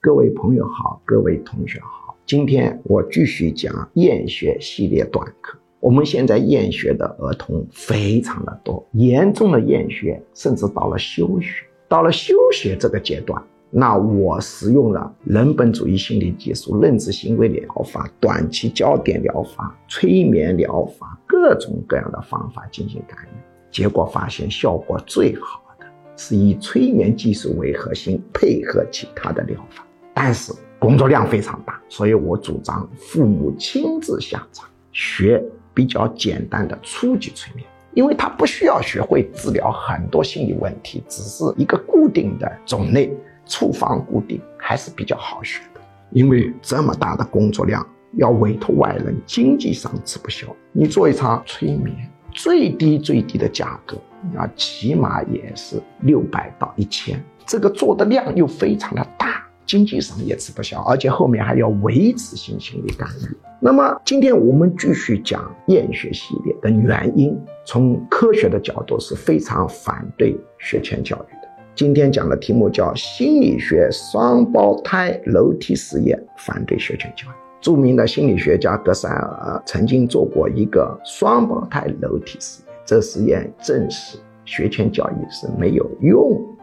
各位朋友好，各位同学好，今天我继续讲厌学系列短课。我们现在厌学的儿童非常的多，严重的厌学甚至到了休学。到了休学这个阶段，那我使用了人本主义心理技术、认知行为疗法、短期焦点疗法、催眠疗法，各种各样的方法进行干预，结果发现效果最好的。是以催眠技术为核心，配合其他的疗法，但是工作量非常大，所以我主张父母亲自下场学比较简单的初级催眠，因为他不需要学会治疗很多心理问题，只是一个固定的种类，处方固定，还是比较好学的。因为这么大的工作量，要委托外人，经济上吃不消。你做一场催眠，最低最低的价格。啊，起码也是六百到一千，这个做的量又非常的大，经济上也吃不消，而且后面还要维持性心理干预。那么今天我们继续讲厌学系列的原因，从科学的角度是非常反对学前教育的。今天讲的题目叫心理学双胞胎楼梯实验，反对学前教育。著名的心理学家格塞尔曾经做过一个双胞胎楼梯实验。这实验证实学前教育是没有用的。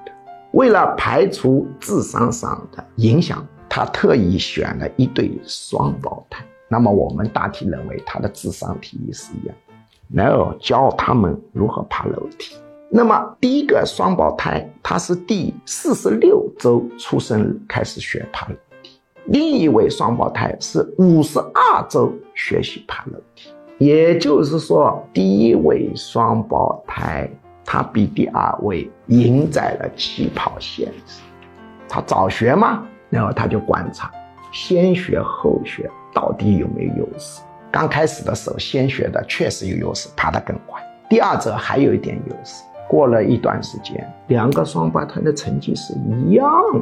为了排除智商上的影响，他特意选了一对双胞胎。那么我们大体认为他的智商体育是一样，然后教他们如何爬楼梯。那么第一个双胞胎，他是第四十六周出生开始学爬楼梯；另一位双胞胎是五十二周学习爬楼梯。也就是说，第一位双胞胎他比第二位赢在了起跑线上。他早学嘛，然后他就观察，先学后学到底有没有优势。刚开始的时候，先学的确实有优势，爬得更快。第二者还有一点优势。过了一段时间，两个双胞胎的成绩是一样的。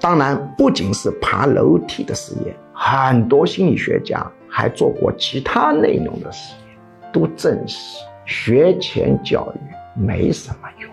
当然，不仅是爬楼梯的实验，很多心理学家。还做过其他内容的实验，都证实学前教育没什么用。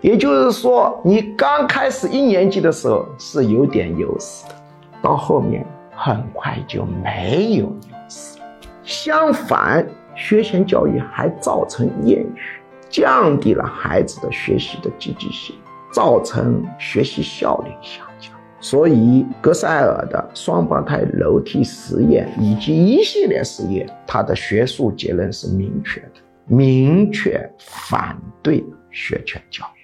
也就是说，你刚开始一年级的时候是有点优势的，到后面很快就没有优势了。相反，学前教育还造成厌学，降低了孩子的学习的积极性，造成学习效率下降。所以，格塞尔的双胞胎楼梯实验以及一系列实验，他的学术结论是明确的，明确反对学前教育。